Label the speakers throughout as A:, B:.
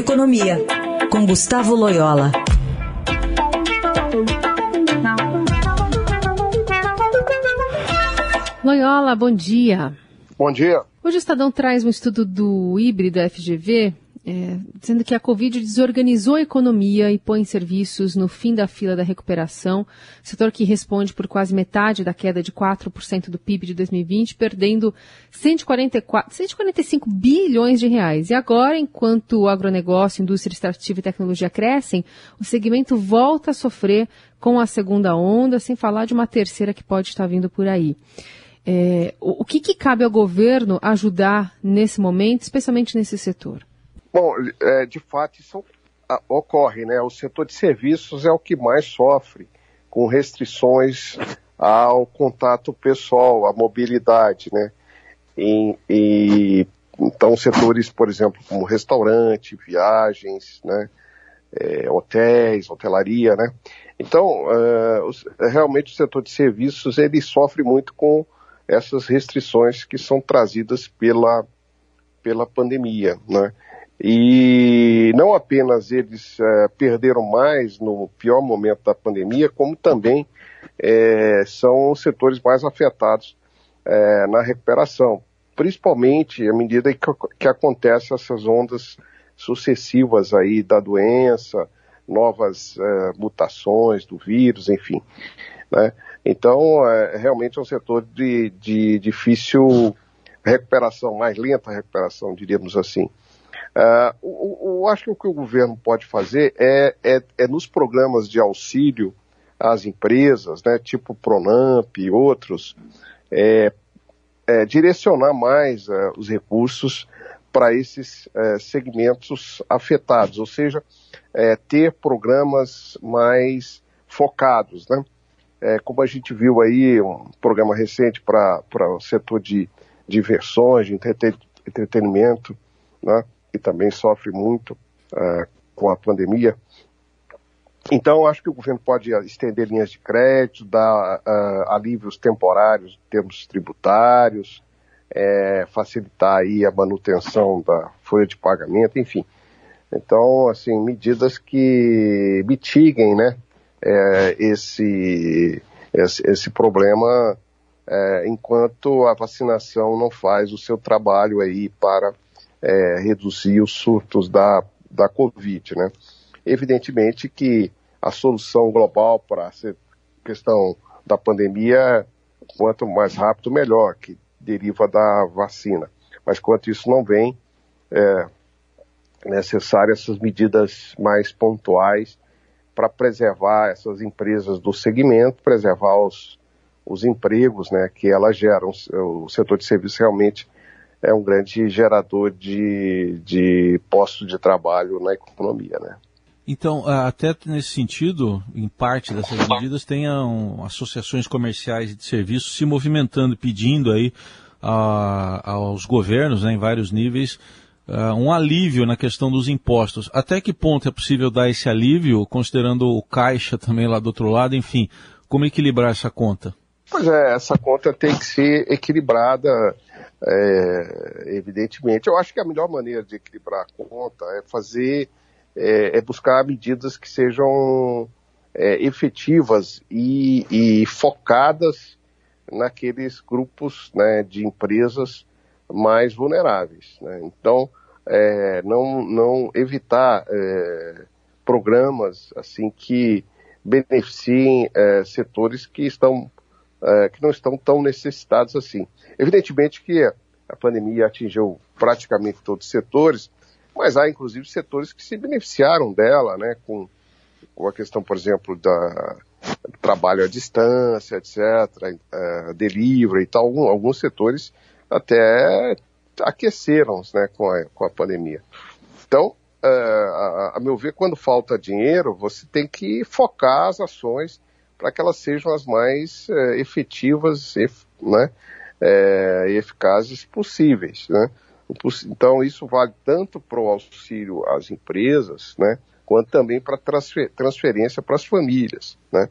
A: Economia, com Gustavo Loyola.
B: Loyola, bom dia.
C: Bom dia.
B: Hoje o Estadão traz um estudo do híbrido FGV, é, dizendo que a Covid desorganizou a economia e põe serviços no fim da fila da recuperação, setor que responde por quase metade da queda de 4% do PIB de 2020, perdendo 144, 145 bilhões de reais. E agora, enquanto o agronegócio, indústria extrativa e tecnologia crescem, o segmento volta a sofrer com a segunda onda, sem falar de uma terceira que pode estar vindo por aí. É, o, o que, que cabe ao governo ajudar nesse momento, especialmente nesse setor?
C: Bom, é, de fato isso ocorre, né? O setor de serviços é o que mais sofre com restrições ao contato pessoal, à mobilidade, né? E, e, então, setores, por exemplo, como restaurante, viagens, né? É, hotéis, hotelaria, né? Então, é, realmente o setor de serviços, ele sofre muito com essas restrições que são trazidas pela, pela pandemia, né? E não apenas eles é, perderam mais no pior momento da pandemia, como também é, são os setores mais afetados é, na recuperação, principalmente à medida que, que acontecem essas ondas sucessivas aí da doença, novas mutações do vírus, enfim. Né? Então, realmente é um setor de, de difícil recuperação, mais lenta recuperação, diríamos assim. Uh, acho que o que o governo pode fazer é, é, é nos programas de auxílio às empresas, né, tipo Pronamp e outros, é, é, direcionar mais uh, os recursos para esses uh, segmentos afetados, ou seja, é, ter programas mais focados, né? É, como a gente viu aí, um programa recente para o setor de diversões, de entretenimento, né? Que também sofre muito uh, com a pandemia. Então, acho que o governo pode estender linhas de crédito, dar uh, alívios temporários em termos tributários, é, facilitar aí a manutenção da folha de pagamento, enfim. Então, assim, medidas que mitiguem, né, é, esse, esse, esse, problema é, enquanto a vacinação não faz o seu trabalho aí para é, reduzir os surtos da, da Covid, né? Evidentemente que a solução global para a questão da pandemia, quanto mais rápido, melhor, que deriva da vacina. Mas quanto isso não vem, é necessário essas medidas mais pontuais para preservar essas empresas do segmento, preservar os, os empregos né, que elas geram. O setor de serviços realmente é um grande gerador de, de postos de trabalho na economia, né?
D: Então, até nesse sentido, em parte dessas medidas, tenham associações comerciais e de serviços se movimentando, pedindo aí a, aos governos, né, em vários níveis, uh, um alívio na questão dos impostos. Até que ponto é possível dar esse alívio, considerando o caixa também lá do outro lado, enfim, como equilibrar essa conta?
C: Pois é, essa conta tem que ser equilibrada é, evidentemente. Eu acho que a melhor maneira de equilibrar a conta é fazer, é, é buscar medidas que sejam é, efetivas e, e, focadas naqueles grupos né, de empresas mais vulneráveis. Né? Então, é, não, não evitar é, programas assim que beneficiem é, setores que estão que não estão tão necessitados assim. Evidentemente que a pandemia atingiu praticamente todos os setores, mas há inclusive setores que se beneficiaram dela, né, com, com a questão, por exemplo, da trabalho à distância, etc., uh, delivery e tal, algum, alguns setores até aqueceram né, com, a, com a pandemia. Então, uh, a, a, meu ver, quando falta dinheiro, você tem que focar as ações para que elas sejam as mais uh, efetivas, né, é, eficazes possíveis, né? Então isso vale tanto para o auxílio às empresas, né, quanto também para transfer, transferência para as famílias, né,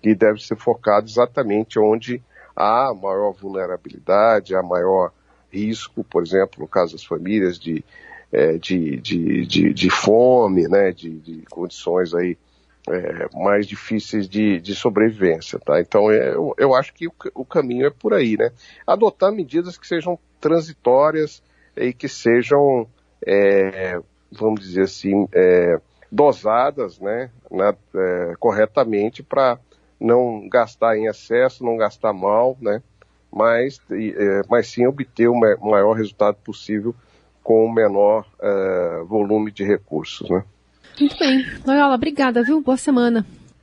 C: que deve ser focado exatamente onde há maior vulnerabilidade, há maior risco, por exemplo, no caso das famílias, de é, de, de, de, de, fome, né, de, de condições aí é, mais difíceis de, de sobrevivência, tá? Então é, eu, eu acho que o, o, caminho é por aí, né? Adotar medidas que sejam transitórias e que sejam, é, vamos dizer assim, é, dosadas, né, na, é, corretamente para não gastar em excesso, não gastar mal, né? Mas, é, mas sim obter o maior resultado possível com o menor volume de recursos, né?
B: Muito bem. Loyola, obrigada, viu? Boa semana.